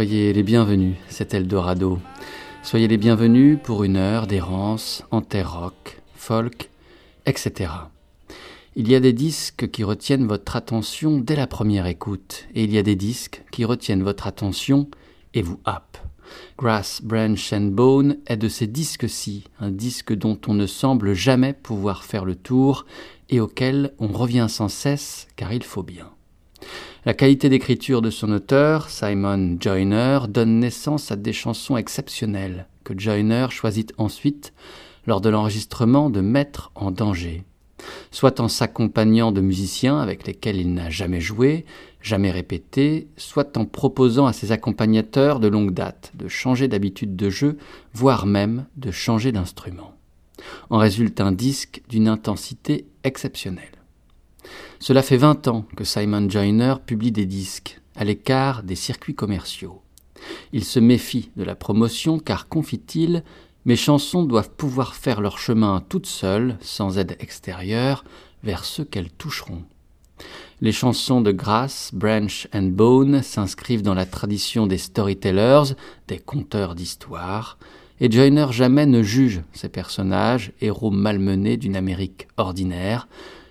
soyez les bienvenus, c'est Eldorado. Soyez les bienvenus pour une heure d'errance en terre rock, folk, etc. Il y a des disques qui retiennent votre attention dès la première écoute, et il y a des disques qui retiennent votre attention et vous happent. Grass, Branch and Bone est de ces disques-ci, un disque dont on ne semble jamais pouvoir faire le tour et auquel on revient sans cesse car il faut bien. La qualité d'écriture de son auteur, Simon Joyner, donne naissance à des chansons exceptionnelles que Joyner choisit ensuite, lors de l'enregistrement, de mettre en danger. Soit en s'accompagnant de musiciens avec lesquels il n'a jamais joué, jamais répété, soit en proposant à ses accompagnateurs de longue date de changer d'habitude de jeu, voire même de changer d'instrument. En résulte un disque d'une intensité exceptionnelle. Cela fait 20 ans que Simon Joyner publie des disques, à l'écart des circuits commerciaux. Il se méfie de la promotion car, confie-t-il, mes chansons doivent pouvoir faire leur chemin toutes seules, sans aide extérieure, vers ceux qu'elles toucheront. Les chansons de Grass, Branch and Bone s'inscrivent dans la tradition des storytellers, des conteurs d'histoires, et Joyner jamais ne juge ces personnages, héros malmenés d'une Amérique ordinaire,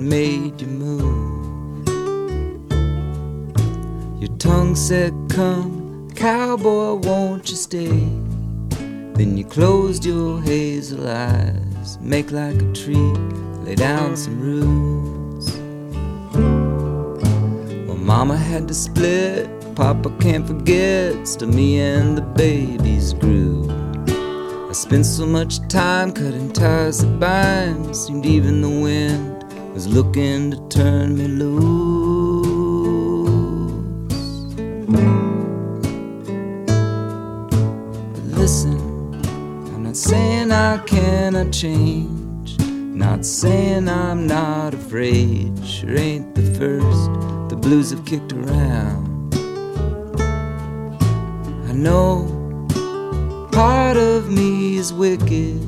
made you move. Your tongue said, Come, cowboy, won't you stay? Then you closed your hazel eyes, make like a tree, lay down some roots. Well, Mama had to split, Papa can't forget, still me and the babies grew. I spent so much time cutting ties that bind, seemed even the wind was looking to turn me loose. Listen, I'm not saying I cannot change, not saying I'm not afraid. Sure ain't the first the blues have kicked around. I know part of me is wicked,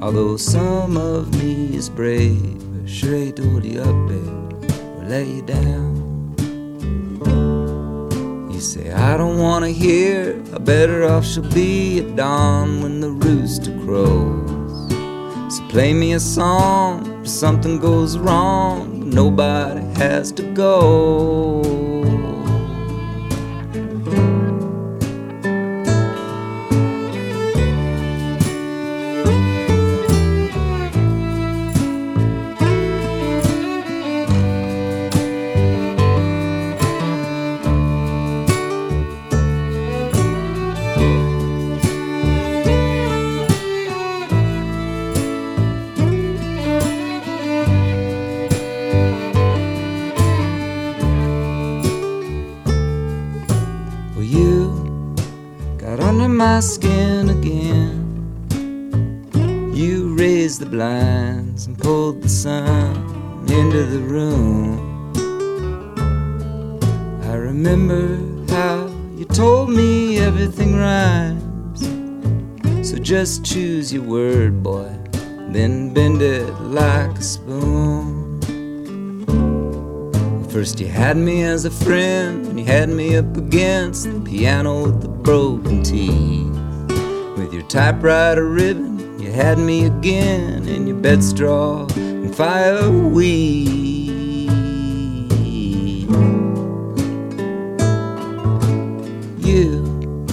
although some of me is brave straight to the up, babe, will lay you down. You say, I don't wanna hear, how better off she'll be at dawn when the rooster crows. So play me a song if something goes wrong, nobody has to go. Skin again. You raised the blinds and pulled the sun into the room. I remember how you told me everything rhymes. So just choose your word, boy, then bend it like a spoon. First, you had me as a friend, and you had me up against the piano with the broken teeth. With your typewriter ribbon, you had me again in your bed straw and fireweed. You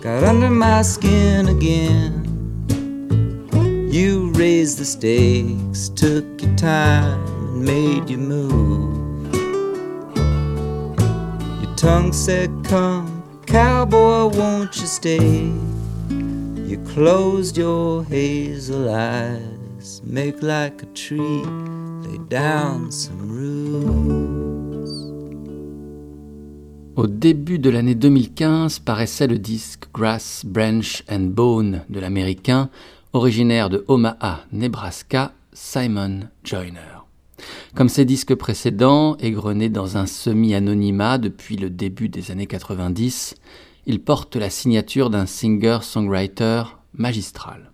got under my skin again. You raised the stakes, took your time, and made your move tongue said, Come, cowboy, won't you stay? You closed your hazel eyes, make like a tree, lay down some roots. Au début de l'année 2015 paraissait le disque Grass, Branch and Bone de l'américain, originaire de Omaha, Nebraska, Simon Joyner. Comme ses disques précédents, égrenés dans un semi-anonymat depuis le début des années 90, il porte la signature d'un singer-songwriter magistral.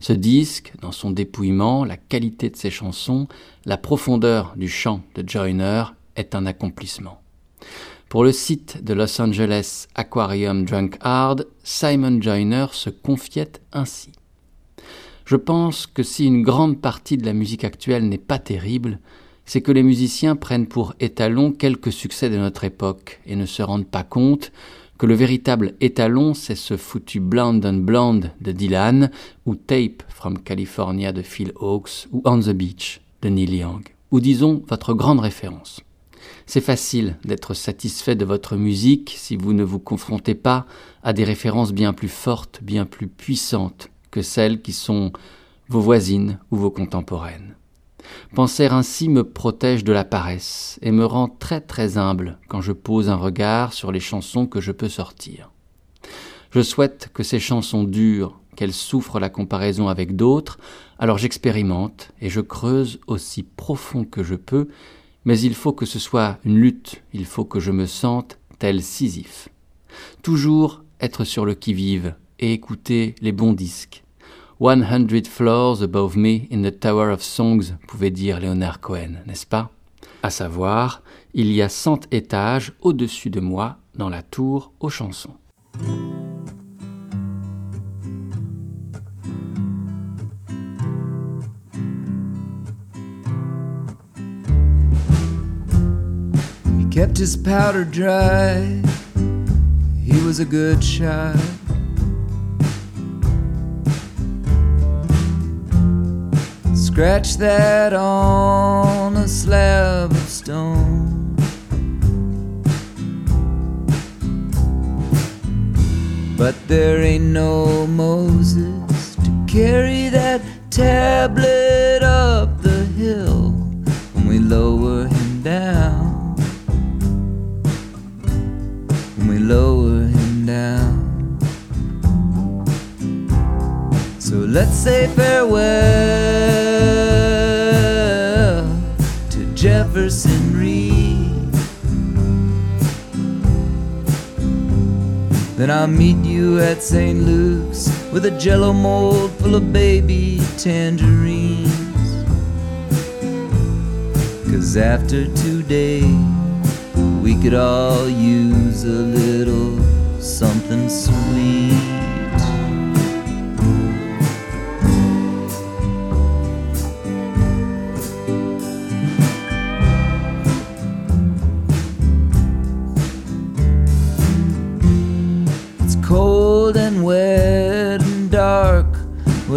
Ce disque, dans son dépouillement, la qualité de ses chansons, la profondeur du chant de Joyner, est un accomplissement. Pour le site de Los Angeles Aquarium Drunkard, Simon Joyner se confiait ainsi. Je pense que si une grande partie de la musique actuelle n'est pas terrible, c'est que les musiciens prennent pour étalon quelques succès de notre époque et ne se rendent pas compte que le véritable étalon, c'est ce foutu Blonde and Blonde de Dylan, ou Tape from California de Phil Hawkes, ou On the Beach de Neil Young, ou disons votre grande référence. C'est facile d'être satisfait de votre musique si vous ne vous confrontez pas à des références bien plus fortes, bien plus puissantes que celles qui sont vos voisines ou vos contemporaines. Penser ainsi me protège de la paresse et me rend très très humble quand je pose un regard sur les chansons que je peux sortir. Je souhaite que ces chansons durent, qu'elles souffrent la comparaison avec d'autres, alors j'expérimente et je creuse aussi profond que je peux, mais il faut que ce soit une lutte, il faut que je me sente tel Sisyphe. Toujours être sur le qui-vive et écouter les bons disques. One hundred floors above me in the Tower of Songs, pouvait dire Leonard Cohen, n'est-ce pas? À savoir, il y a cent étages au-dessus de moi dans la tour aux chansons. He kept his powder dry. He was a good shot. Scratch that on a slab of stone. But there ain't no Moses to carry that tablet So let's say farewell. To Jefferson Reed. Then I'll meet you at St. Luke's with a jello mold full of baby tangerines. Cause after today, we could all use a little something sweet.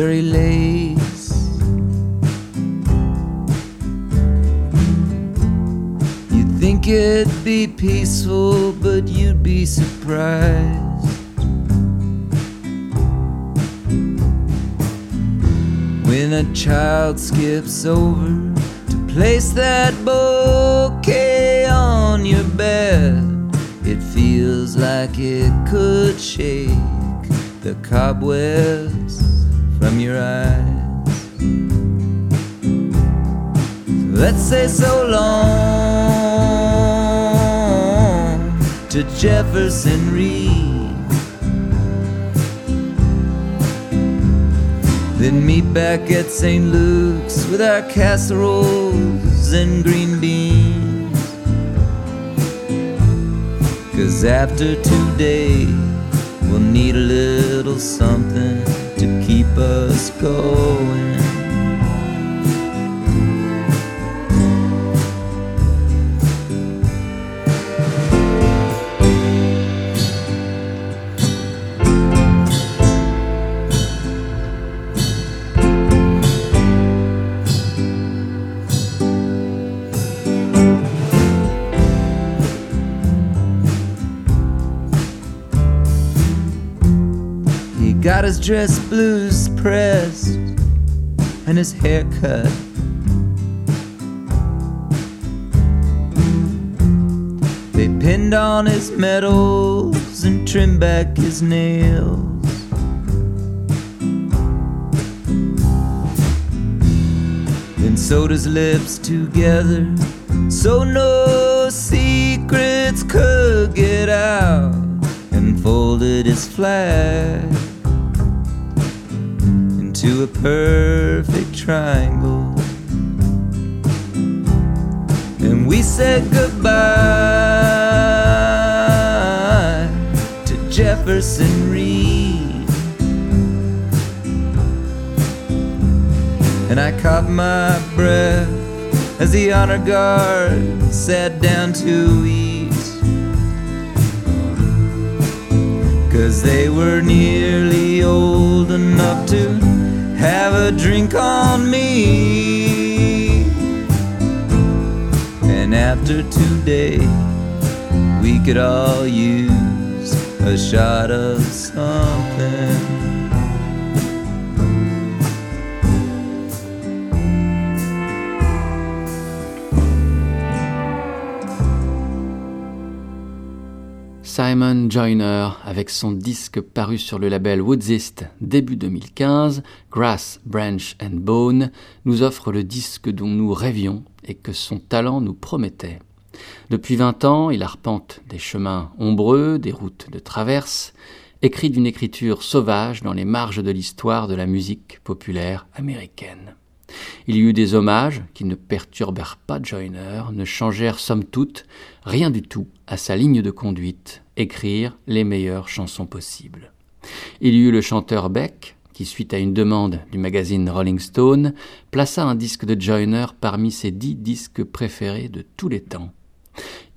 Where he lays. You'd think it'd be peaceful, but you'd be surprised. When a child skips over to place that bouquet on your bed, it feels like it could shake the cobwebs your eyes. Let's say so long to Jefferson Reed. Then meet back at St. Luke's with our casseroles and green beans. Cause after today, we'll need a little something us going. got his dress blues and his hair cut. They pinned on his medals and trimmed back his nails. Then sewed his lips together so no secrets could get out, and folded his flag into a perfect triangle. And we said goodbye to Jefferson Reed. And I caught my breath as the honor guard sat down to eat. Cause they were nearly old enough to have a drink on me. And after today, we could all use a shot of something. Simon Joyner, avec son disque paru sur le label Woodsist début 2015, Grass, Branch and Bone, nous offre le disque dont nous rêvions et que son talent nous promettait. Depuis 20 ans, il arpente des chemins ombreux, des routes de traverse, écrit d'une écriture sauvage dans les marges de l'histoire de la musique populaire américaine. Il y eut des hommages qui ne perturbèrent pas Joyner, ne changèrent somme toute rien du tout à sa ligne de conduite, écrire les meilleures chansons possibles. Il y eut le chanteur Beck, qui, suite à une demande du magazine Rolling Stone, plaça un disque de Joyner parmi ses dix disques préférés de tous les temps.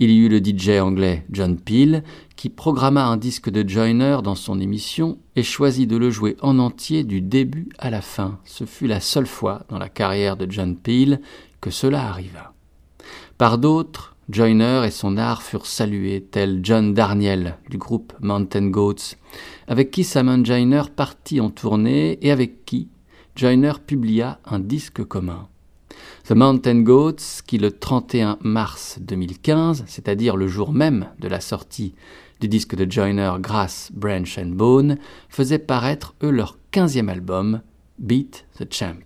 Il y eut le DJ anglais John Peel, qui programma un disque de Joyner dans son émission et choisit de le jouer en entier du début à la fin. Ce fut la seule fois dans la carrière de John Peel que cela arriva. Par d'autres, Joyner et son art furent salués, tel John Darnielle du groupe Mountain Goats, avec qui Simon Joyner partit en tournée et avec qui Joyner publia un disque commun. The Mountain Goats, qui le 31 mars 2015, c'est-à-dire le jour même de la sortie du disque de Joyner Grass, Branch and Bone, faisait paraître eux leur quinzième album, Beat the Champ.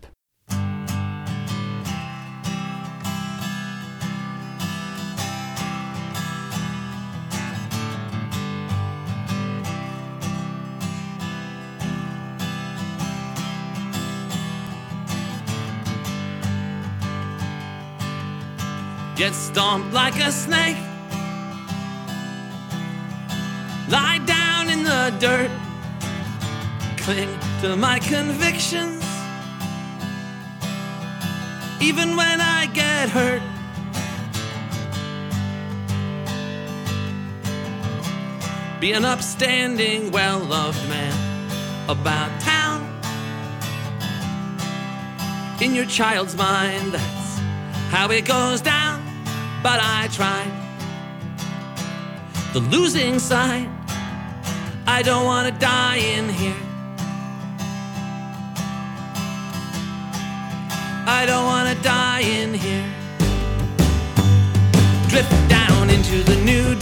Get stomped like a snake. Lie down in the dirt. Cling to my convictions. Even when I get hurt. Be an upstanding, well loved man about town. In your child's mind, that's how it goes down. But I tried the losing side. I don't want to die in here. I don't want to die in here. Drift down into the new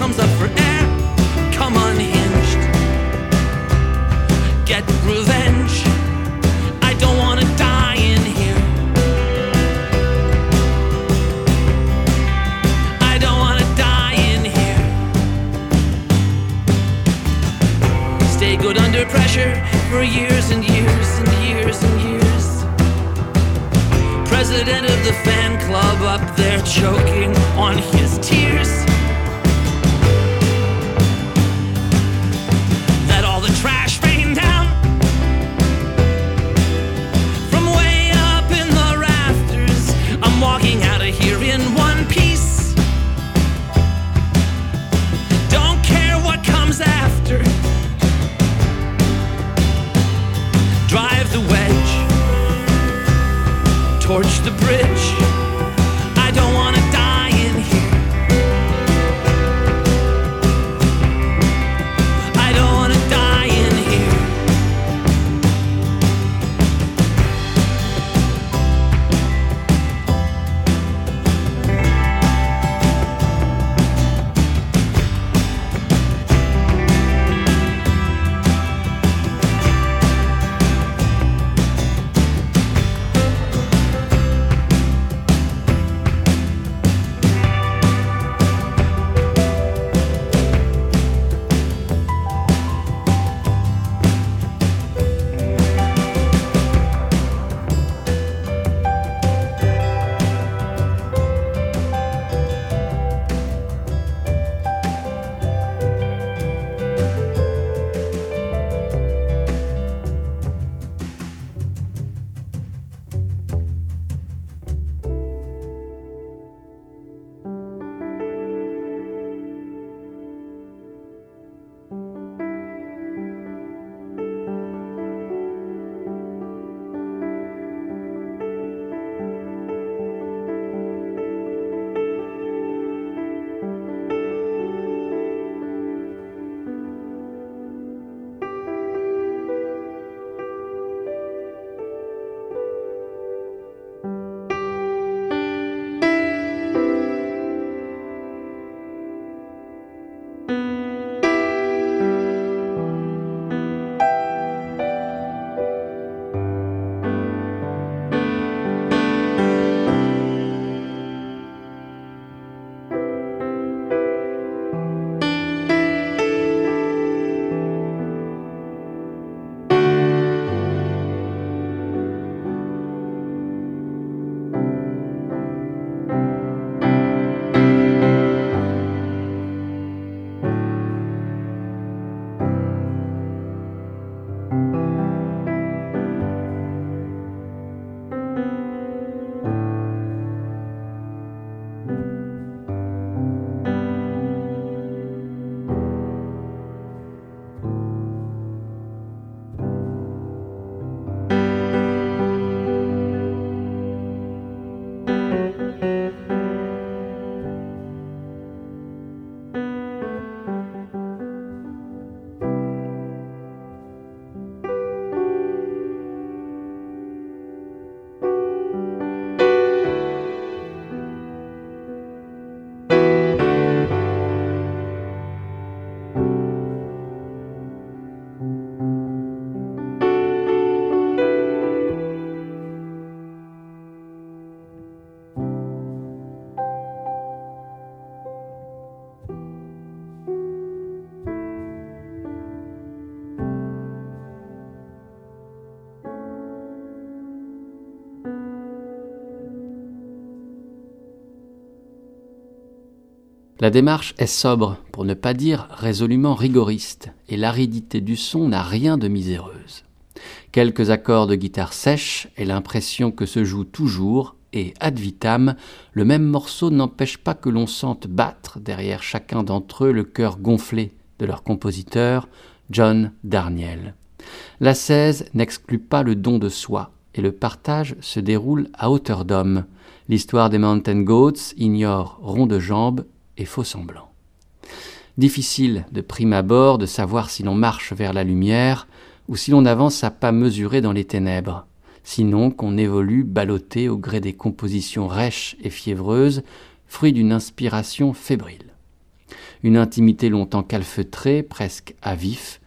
comes up for up there choking on his La démarche est sobre, pour ne pas dire résolument rigoriste, et l'aridité du son n'a rien de miséreuse. Quelques accords de guitare sèche et l'impression que se joue toujours, et ad vitam, le même morceau n'empêche pas que l'on sente battre derrière chacun d'entre eux le cœur gonflé de leur compositeur, John Darnielle. La 16 n'exclut pas le don de soi, et le partage se déroule à hauteur d'homme. L'histoire des Mountain Goats ignore rond de jambes et faux semblant. Difficile de prime abord de savoir si l'on marche vers la lumière ou si l'on avance à pas mesurés dans les ténèbres, sinon qu'on évolue ballotté au gré des compositions rêches et fiévreuses, fruit d'une inspiration fébrile. Une intimité longtemps calfeutrée, presque à vif,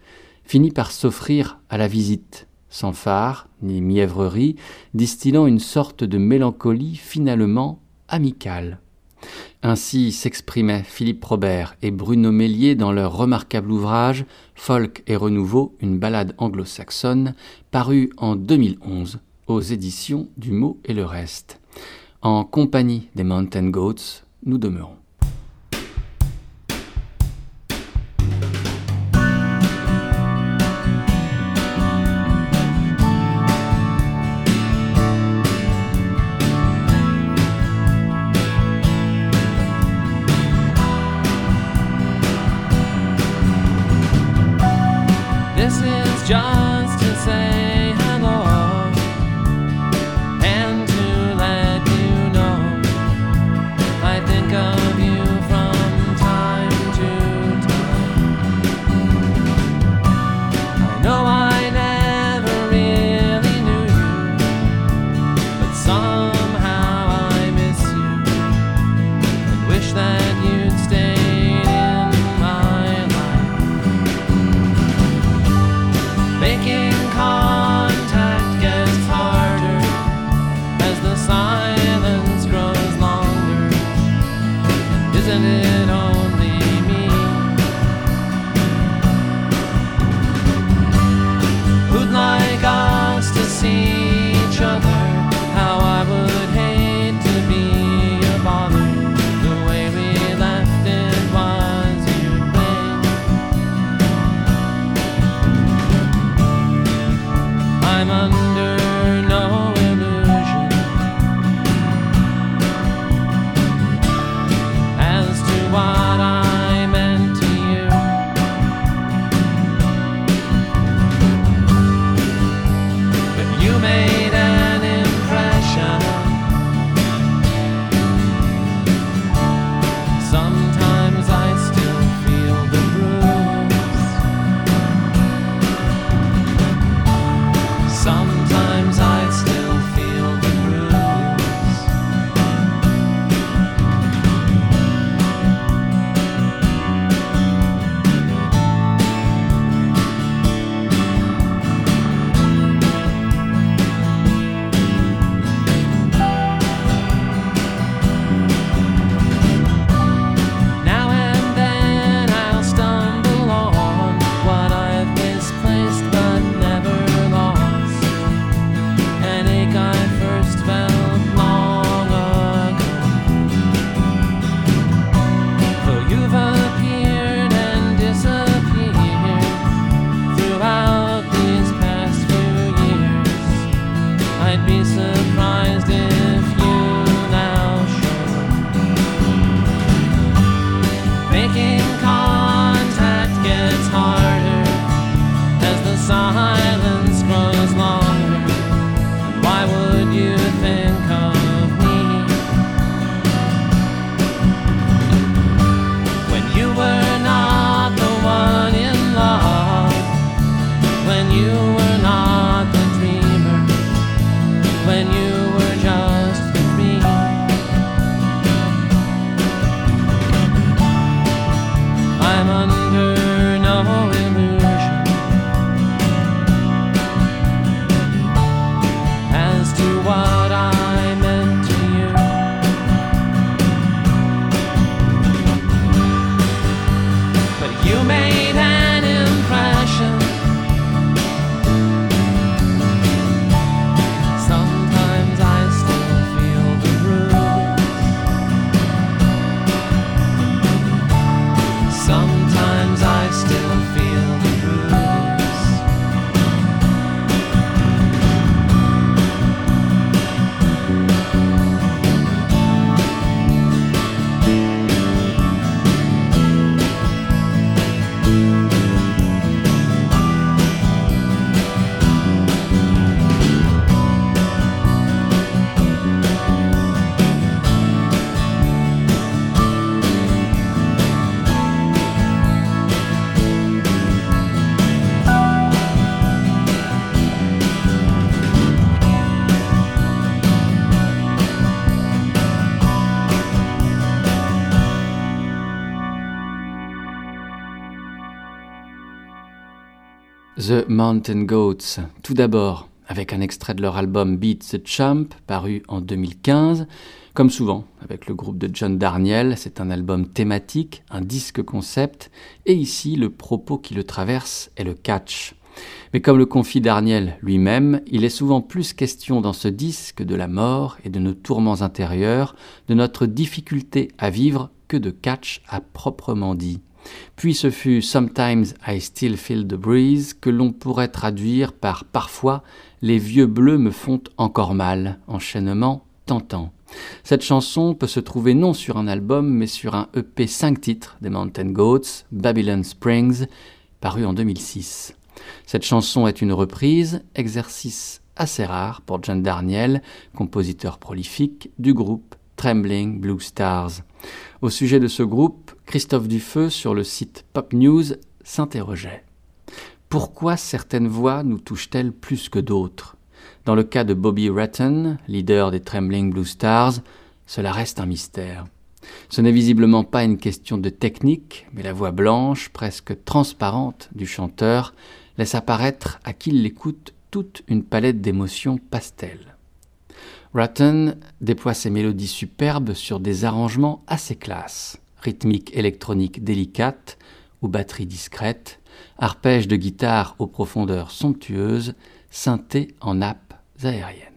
finit par s'offrir à la visite, sans phare ni mièvrerie, distillant une sorte de mélancolie finalement amicale. Ainsi s'exprimaient Philippe Robert et Bruno Mélier dans leur remarquable ouvrage Folk et Renouveau, une ballade anglo-saxonne, paru en 2011 aux éditions du Mot et le Reste. En compagnie des Mountain Goats, nous demeurons. The Mountain Goats, tout d'abord avec un extrait de leur album Beat the Champ, paru en 2015. Comme souvent, avec le groupe de John Darniel, c'est un album thématique, un disque concept, et ici, le propos qui le traverse est le catch. Mais comme le confie Darniel lui-même, il est souvent plus question dans ce disque de la mort et de nos tourments intérieurs, de notre difficulté à vivre, que de catch à proprement dit. Puis ce fut Sometimes I Still Feel the Breeze que l'on pourrait traduire par Parfois les vieux bleus me font encore mal, enchaînement tentant. Cette chanson peut se trouver non sur un album mais sur un EP 5 titres des Mountain Goats, Babylon Springs, paru en 2006. Cette chanson est une reprise, exercice assez rare pour John Darniel, compositeur prolifique du groupe Trembling Blue Stars. Au sujet de ce groupe, Christophe Dufeu sur le site Pop News s'interrogeait. Pourquoi certaines voix nous touchent-elles plus que d'autres? Dans le cas de Bobby Ratton, leader des Trembling Blue Stars, cela reste un mystère. Ce n'est visiblement pas une question de technique, mais la voix blanche, presque transparente du chanteur, laisse apparaître à qui l'écoute toute une palette d'émotions pastel. Ratton déploie ses mélodies superbes sur des arrangements assez classes, rythmique électronique délicate ou batterie discrète, arpège de guitare aux profondeurs somptueuses, synthé en nappes aériennes.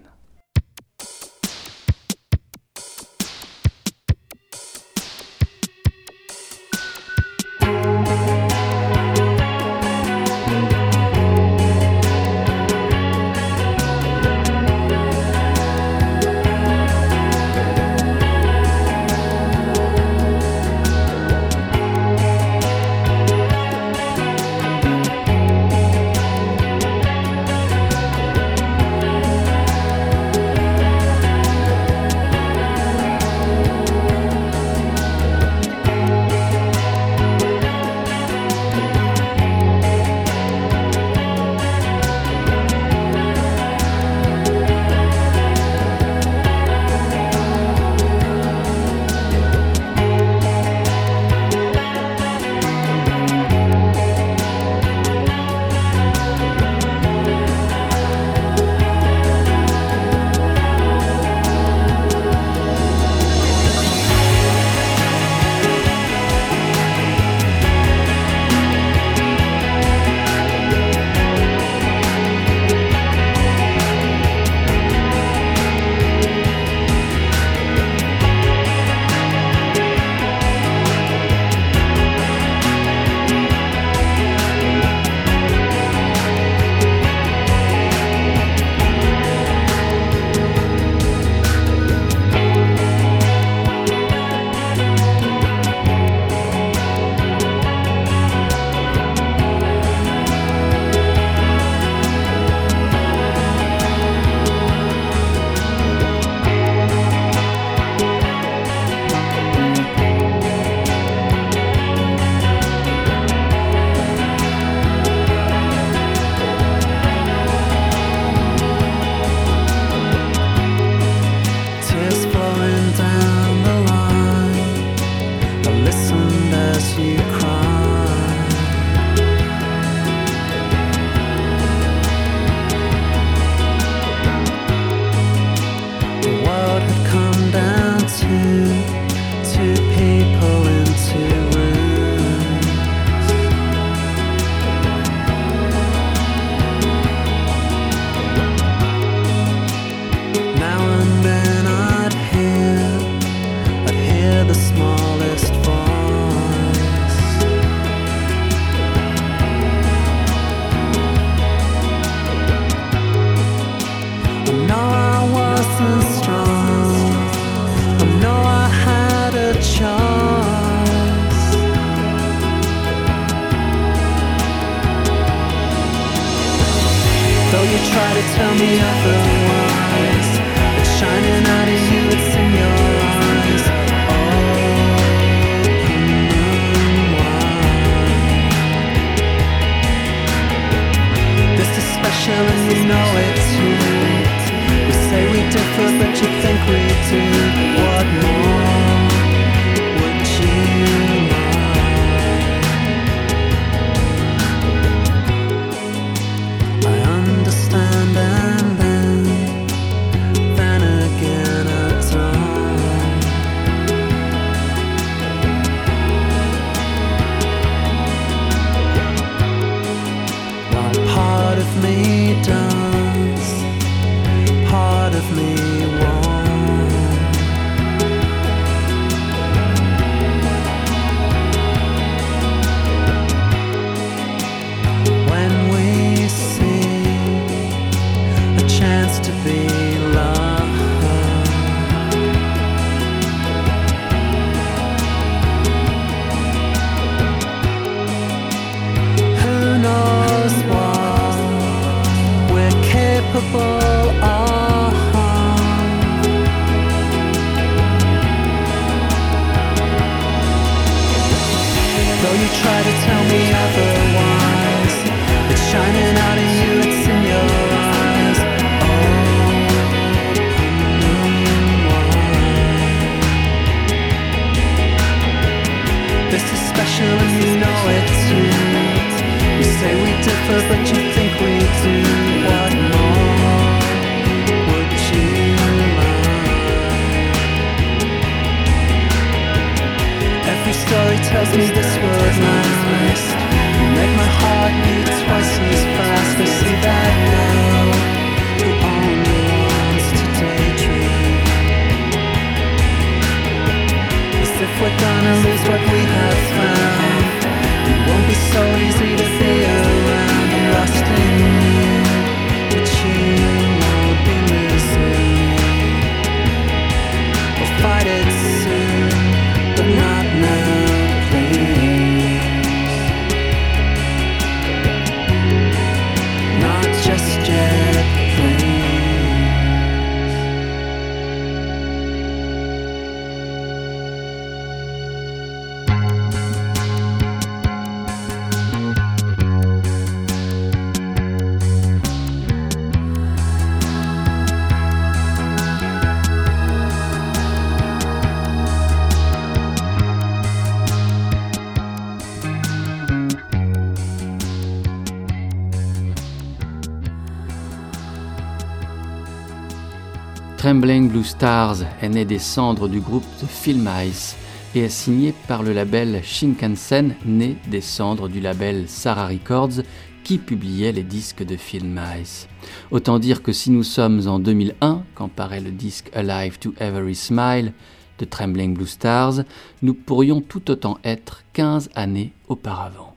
Trembling Blue Stars est né des cendres du groupe de Film Ice et est signé par le label Shinkansen, né des cendres du label Sarah Records, qui publiait les disques de Film Ice. Autant dire que si nous sommes en 2001, quand paraît le disque Alive to Every Smile de Trembling Blue Stars, nous pourrions tout autant être 15 années auparavant.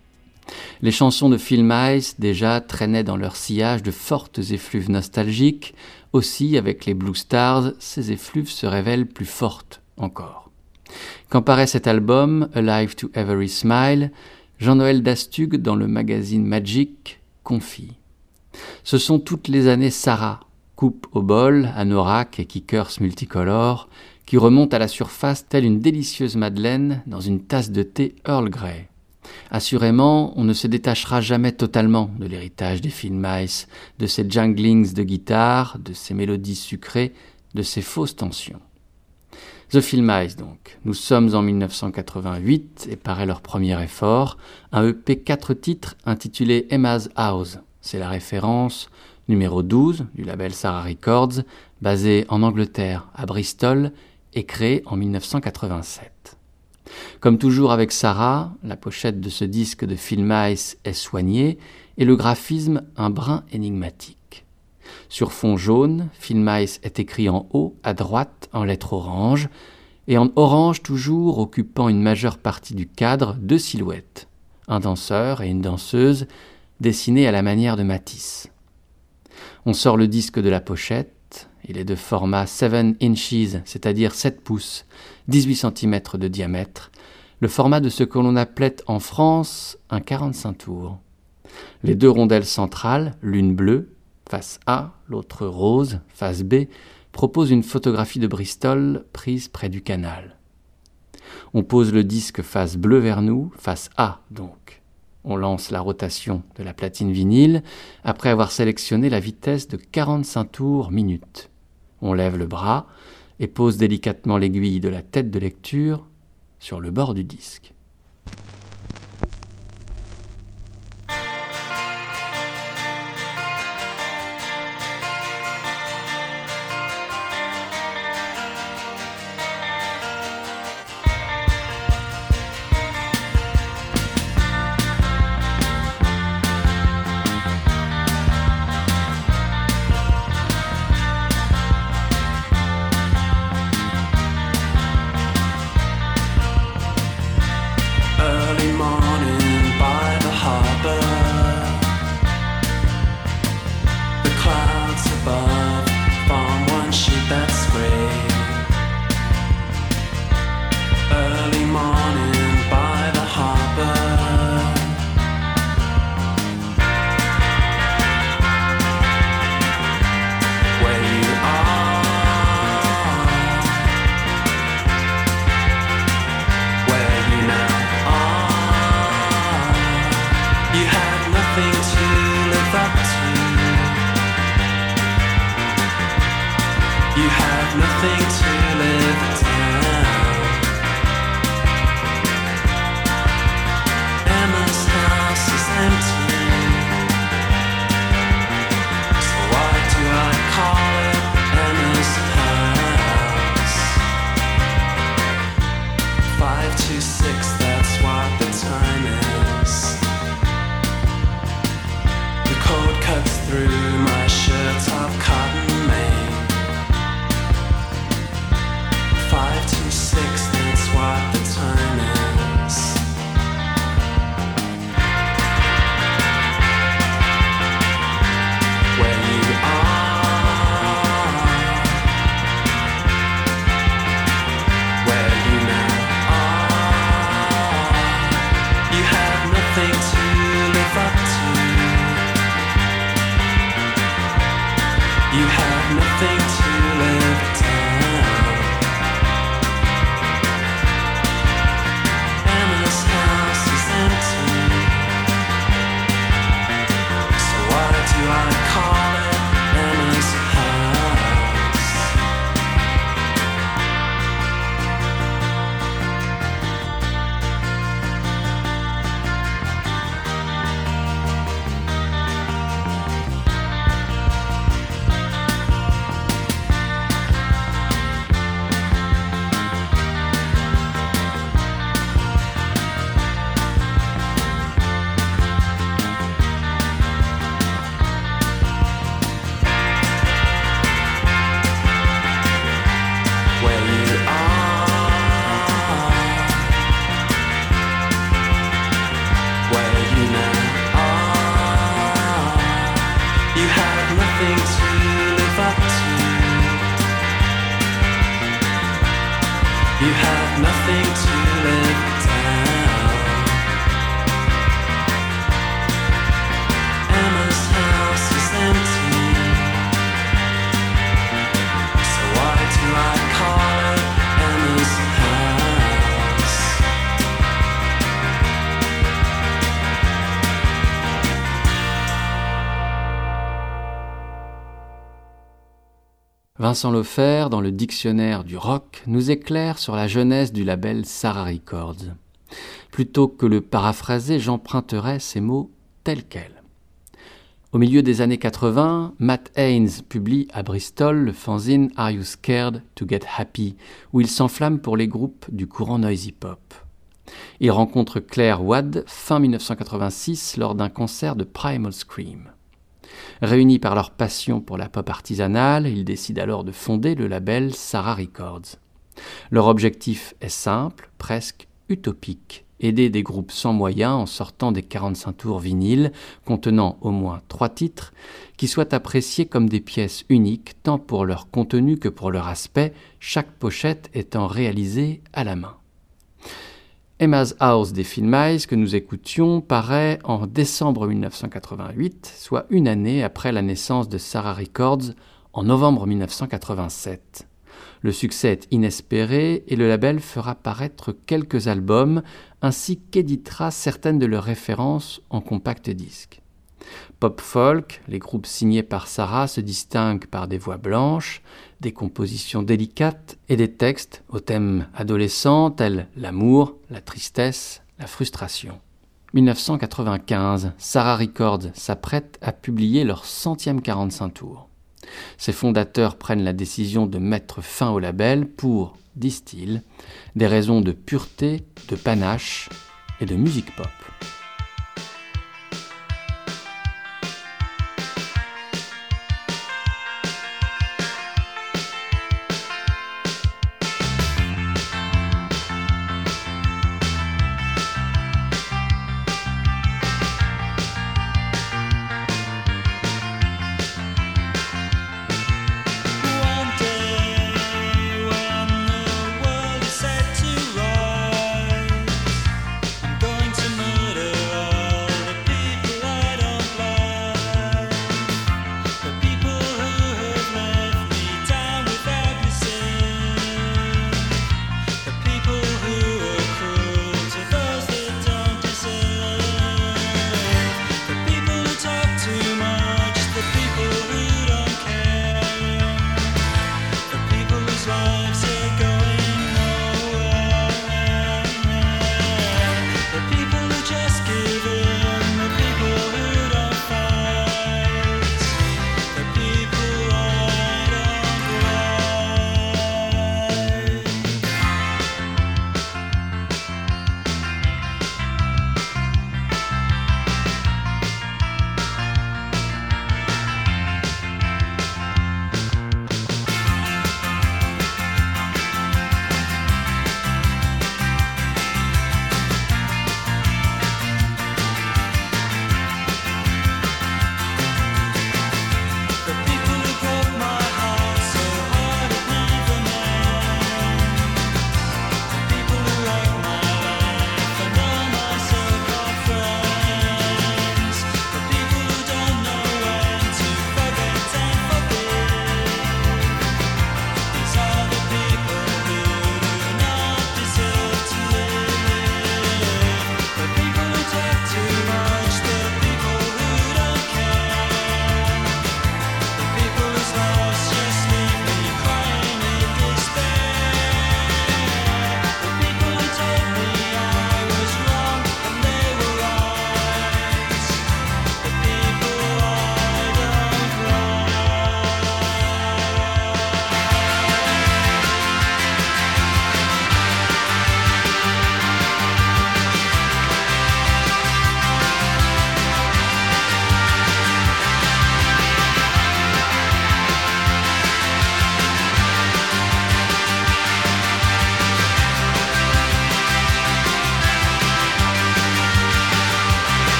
Les chansons de Film Ice déjà traînaient dans leur sillage de fortes effluves nostalgiques, aussi avec les Blue Stars, ces effluves se révèlent plus fortes encore. Quand paraît cet album, Alive to Every Smile, Jean-Noël Dastug, dans le magazine Magic, confie Ce sont toutes les années Sarah, coupe au bol, anorak et kickers multicolores, qui remontent à la surface telle une délicieuse madeleine dans une tasse de thé Earl Grey. Assurément, on ne se détachera jamais totalement de l'héritage des films Mice, de ces junglings de guitare, de ces mélodies sucrées, de ces fausses tensions. The Film Eyes donc. Nous sommes en 1988 et paraît leur premier effort, un EP 4 titres intitulé Emma's House. C'est la référence numéro 12 du label Sarah Records, basé en Angleterre, à Bristol, et créé en 1987. Comme toujours avec Sarah, la pochette de ce disque de Film Ice est soignée et le graphisme un brin énigmatique. Sur fond jaune, Film Ice est écrit en haut, à droite, en lettres orange, et en orange toujours occupant une majeure partie du cadre, deux silhouettes, un danseur et une danseuse, dessinés à la manière de Matisse. On sort le disque de la pochette, il est de format 7 inches, c'est-à-dire 7 pouces, 18 cm de diamètre, le format de ce que l'on appelait en France un 45 tours. Les deux rondelles centrales, l'une bleue, face A, l'autre rose, face B, propose une photographie de Bristol prise près du canal. On pose le disque face bleu vers nous, face A donc. On lance la rotation de la platine vinyle après avoir sélectionné la vitesse de 45 tours minute. On lève le bras et pose délicatement l'aiguille de la tête de lecture sur le bord du disque. Vincent Lefer, dans le dictionnaire du rock, nous éclaire sur la jeunesse du label Sarah Records. Plutôt que le paraphraser, j'emprunterai ces mots tels quels. Au milieu des années 80, Matt Haynes publie à Bristol le fanzine Are You Scared to Get Happy, où il s'enflamme pour les groupes du courant noisy pop. Il rencontre Claire Wadd fin 1986 lors d'un concert de Primal Scream. Réunis par leur passion pour la pop artisanale, ils décident alors de fonder le label Sarah Records. Leur objectif est simple, presque utopique, aider des groupes sans moyens en sortant des 45 tours vinyles contenant au moins trois titres qui soient appréciés comme des pièces uniques tant pour leur contenu que pour leur aspect, chaque pochette étant réalisée à la main. Emma's House des Phil Miles que nous écoutions paraît en décembre 1988, soit une année après la naissance de Sarah Records en novembre 1987. Le succès est inespéré et le label fera paraître quelques albums ainsi qu'éditera certaines de leurs références en compact disque. Pop folk, les groupes signés par Sarah se distinguent par des voix blanches, des compositions délicates et des textes aux thèmes adolescents tels l'amour, la tristesse, la frustration. 1995, Sarah Records s'apprête à publier leur centième 45 tours. Ses fondateurs prennent la décision de mettre fin au label pour, disent-ils, des raisons de pureté, de panache et de musique pop.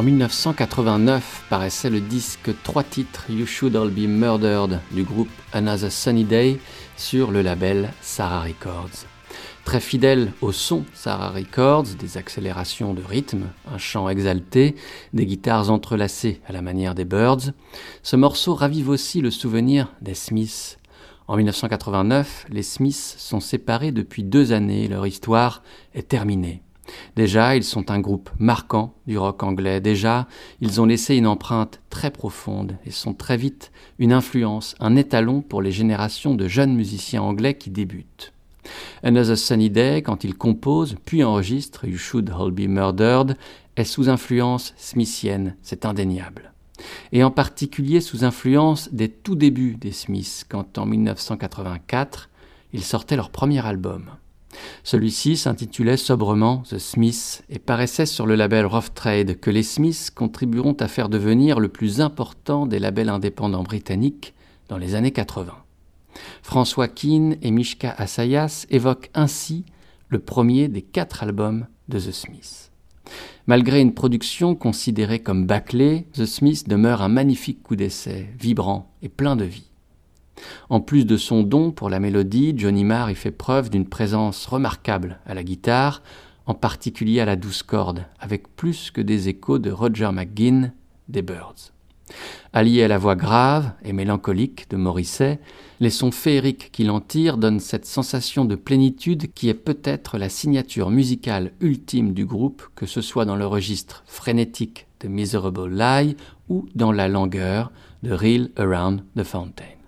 En 1989 paraissait le disque 3 titres You Should All Be Murdered du groupe Another Sunny Day sur le label Sarah Records. Très fidèle au son Sarah Records, des accélérations de rythme, un chant exalté, des guitares entrelacées à la manière des Birds, ce morceau ravive aussi le souvenir des Smiths. En 1989, les Smiths sont séparés depuis deux années, leur histoire est terminée. Déjà, ils sont un groupe marquant du rock anglais. Déjà, ils ont laissé une empreinte très profonde et sont très vite une influence, un étalon pour les générations de jeunes musiciens anglais qui débutent. Another Sunny Day, quand il compose puis enregistre You Should All Be Murdered, est sous influence smithienne, c'est indéniable. Et en particulier sous influence des tout débuts des Smiths, quand en 1984, ils sortaient leur premier album. Celui-ci s'intitulait sobrement The Smiths et paraissait sur le label Rough Trade que les Smiths contribueront à faire devenir le plus important des labels indépendants britanniques dans les années 80. François Keane et Mishka Asayas évoquent ainsi le premier des quatre albums de The Smiths. Malgré une production considérée comme bâclée, The Smiths demeure un magnifique coup d'essai, vibrant et plein de vie. En plus de son don pour la mélodie, Johnny Marr y fait preuve d'une présence remarquable à la guitare, en particulier à la douce corde, avec plus que des échos de Roger McGuinn des Birds. Allié à la voix grave et mélancolique de Morisset, les sons féeriques qu'il en tire donnent cette sensation de plénitude qui est peut-être la signature musicale ultime du groupe, que ce soit dans le registre frénétique de Miserable Lie ou dans la langueur de Reel Around the Fountain.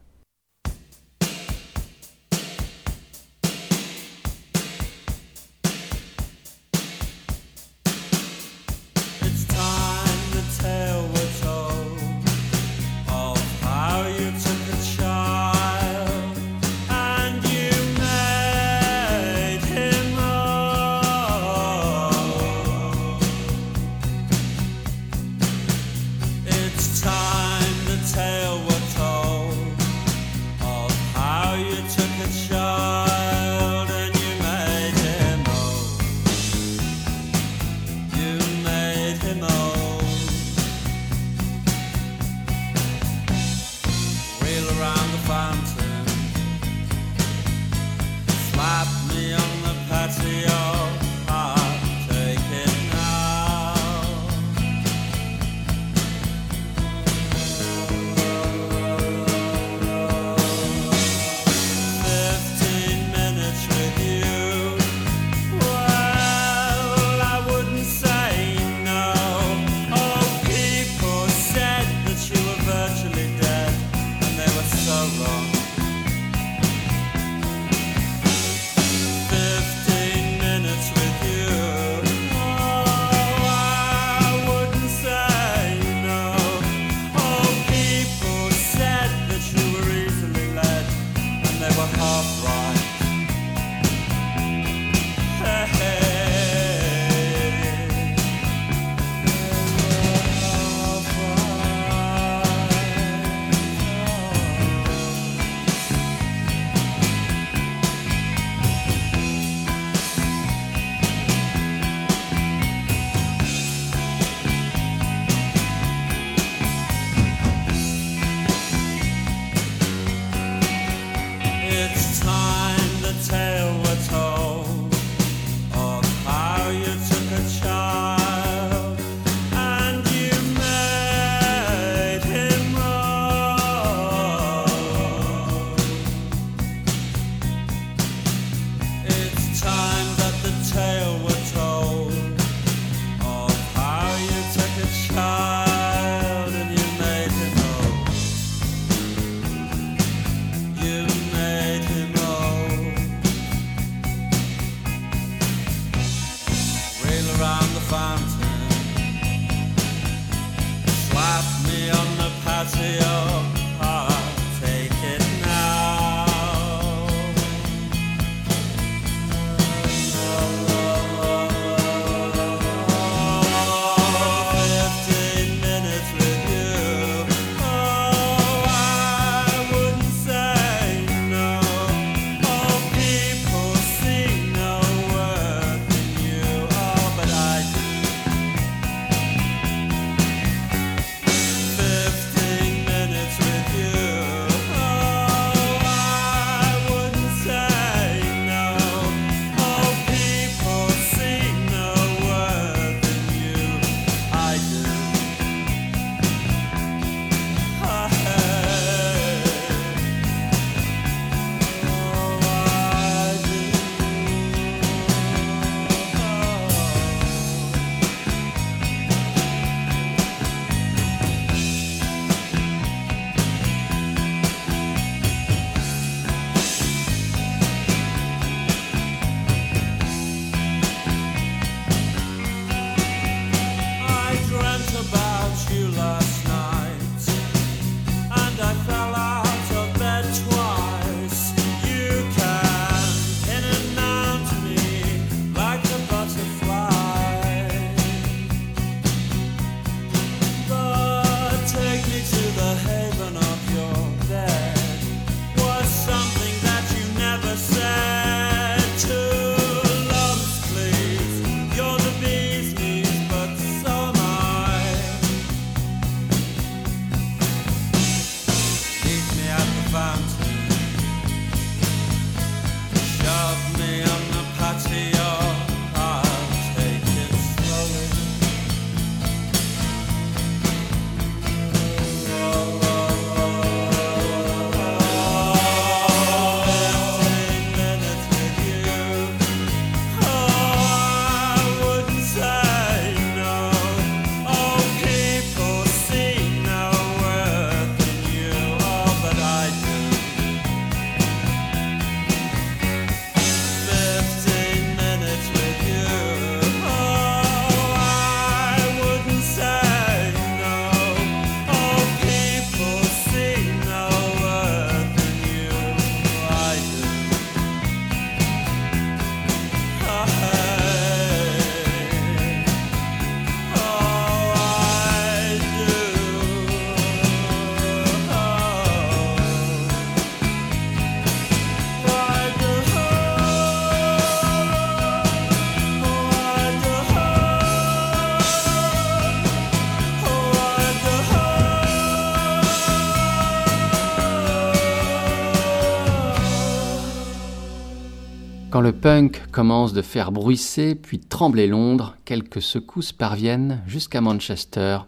Le punk commence de faire bruisser puis trembler Londres, quelques secousses parviennent jusqu'à Manchester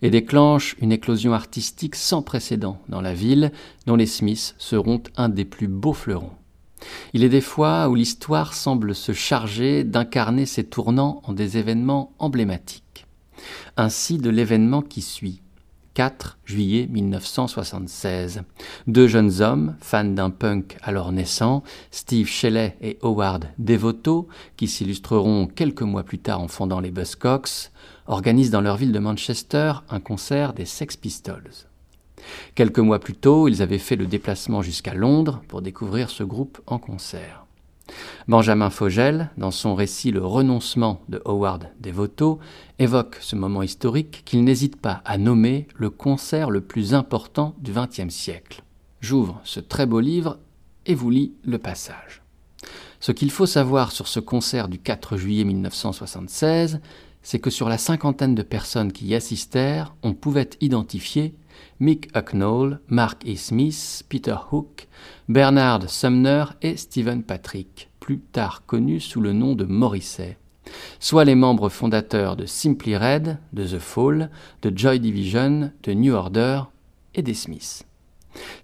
et déclenchent une éclosion artistique sans précédent dans la ville dont les Smiths seront un des plus beaux fleurons. Il est des fois où l'histoire semble se charger d'incarner ces tournants en des événements emblématiques. Ainsi de l'événement qui suit. 4 juillet 1976. Deux jeunes hommes, fans d'un punk alors naissant, Steve Shelley et Howard Devoto, qui s'illustreront quelques mois plus tard en fondant les Buzzcocks, organisent dans leur ville de Manchester un concert des Sex Pistols. Quelques mois plus tôt, ils avaient fait le déplacement jusqu'à Londres pour découvrir ce groupe en concert. Benjamin Fogel, dans son récit Le renoncement de Howard Devoto, évoque ce moment historique qu'il n'hésite pas à nommer le concert le plus important du XXe siècle. J'ouvre ce très beau livre et vous lis le passage. Ce qu'il faut savoir sur ce concert du 4 juillet 1976, c'est que sur la cinquantaine de personnes qui y assistèrent, on pouvait identifier Mick Hucknall, Mark E. Smith, Peter Hook, Bernard Sumner et Stephen Patrick, plus tard connus sous le nom de Morrissey, soit les membres fondateurs de Simply Red, de The Fall, de Joy Division, de New Order et des Smiths.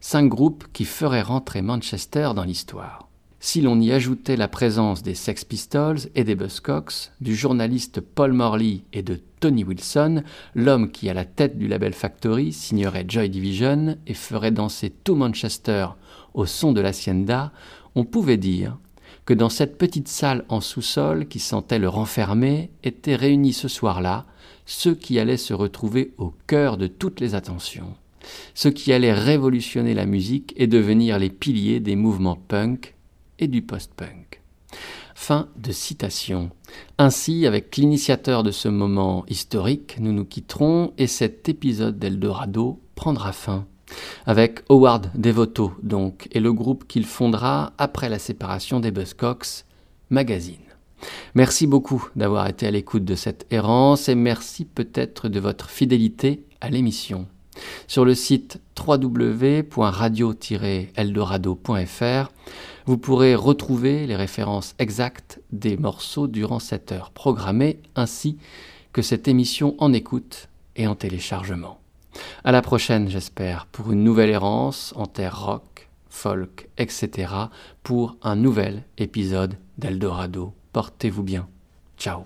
Cinq groupes qui feraient rentrer Manchester dans l'histoire. Si l'on y ajoutait la présence des Sex Pistols et des Buzzcocks, du journaliste Paul Morley et de Tony Wilson, l'homme qui, à la tête du label Factory, signerait Joy Division et ferait danser tout Manchester au son de l'Hacienda, on pouvait dire que dans cette petite salle en sous-sol qui sentait le renfermer étaient réunis ce soir-là ceux qui allaient se retrouver au cœur de toutes les attentions, ceux qui allaient révolutionner la musique et devenir les piliers des mouvements punk et du post-punk. Fin de citation. Ainsi, avec l'initiateur de ce moment historique, nous nous quitterons et cet épisode d'Eldorado prendra fin. Avec Howard Devoto, donc, et le groupe qu'il fondera après la séparation des Buzzcocks, Magazine. Merci beaucoup d'avoir été à l'écoute de cette errance et merci peut-être de votre fidélité à l'émission. Sur le site www.radio-eldorado.fr, vous pourrez retrouver les références exactes des morceaux durant cette heure programmée, ainsi que cette émission en écoute et en téléchargement. À la prochaine, j'espère, pour une nouvelle errance en terre rock, folk, etc., pour un nouvel épisode d'Eldorado. Portez-vous bien. Ciao.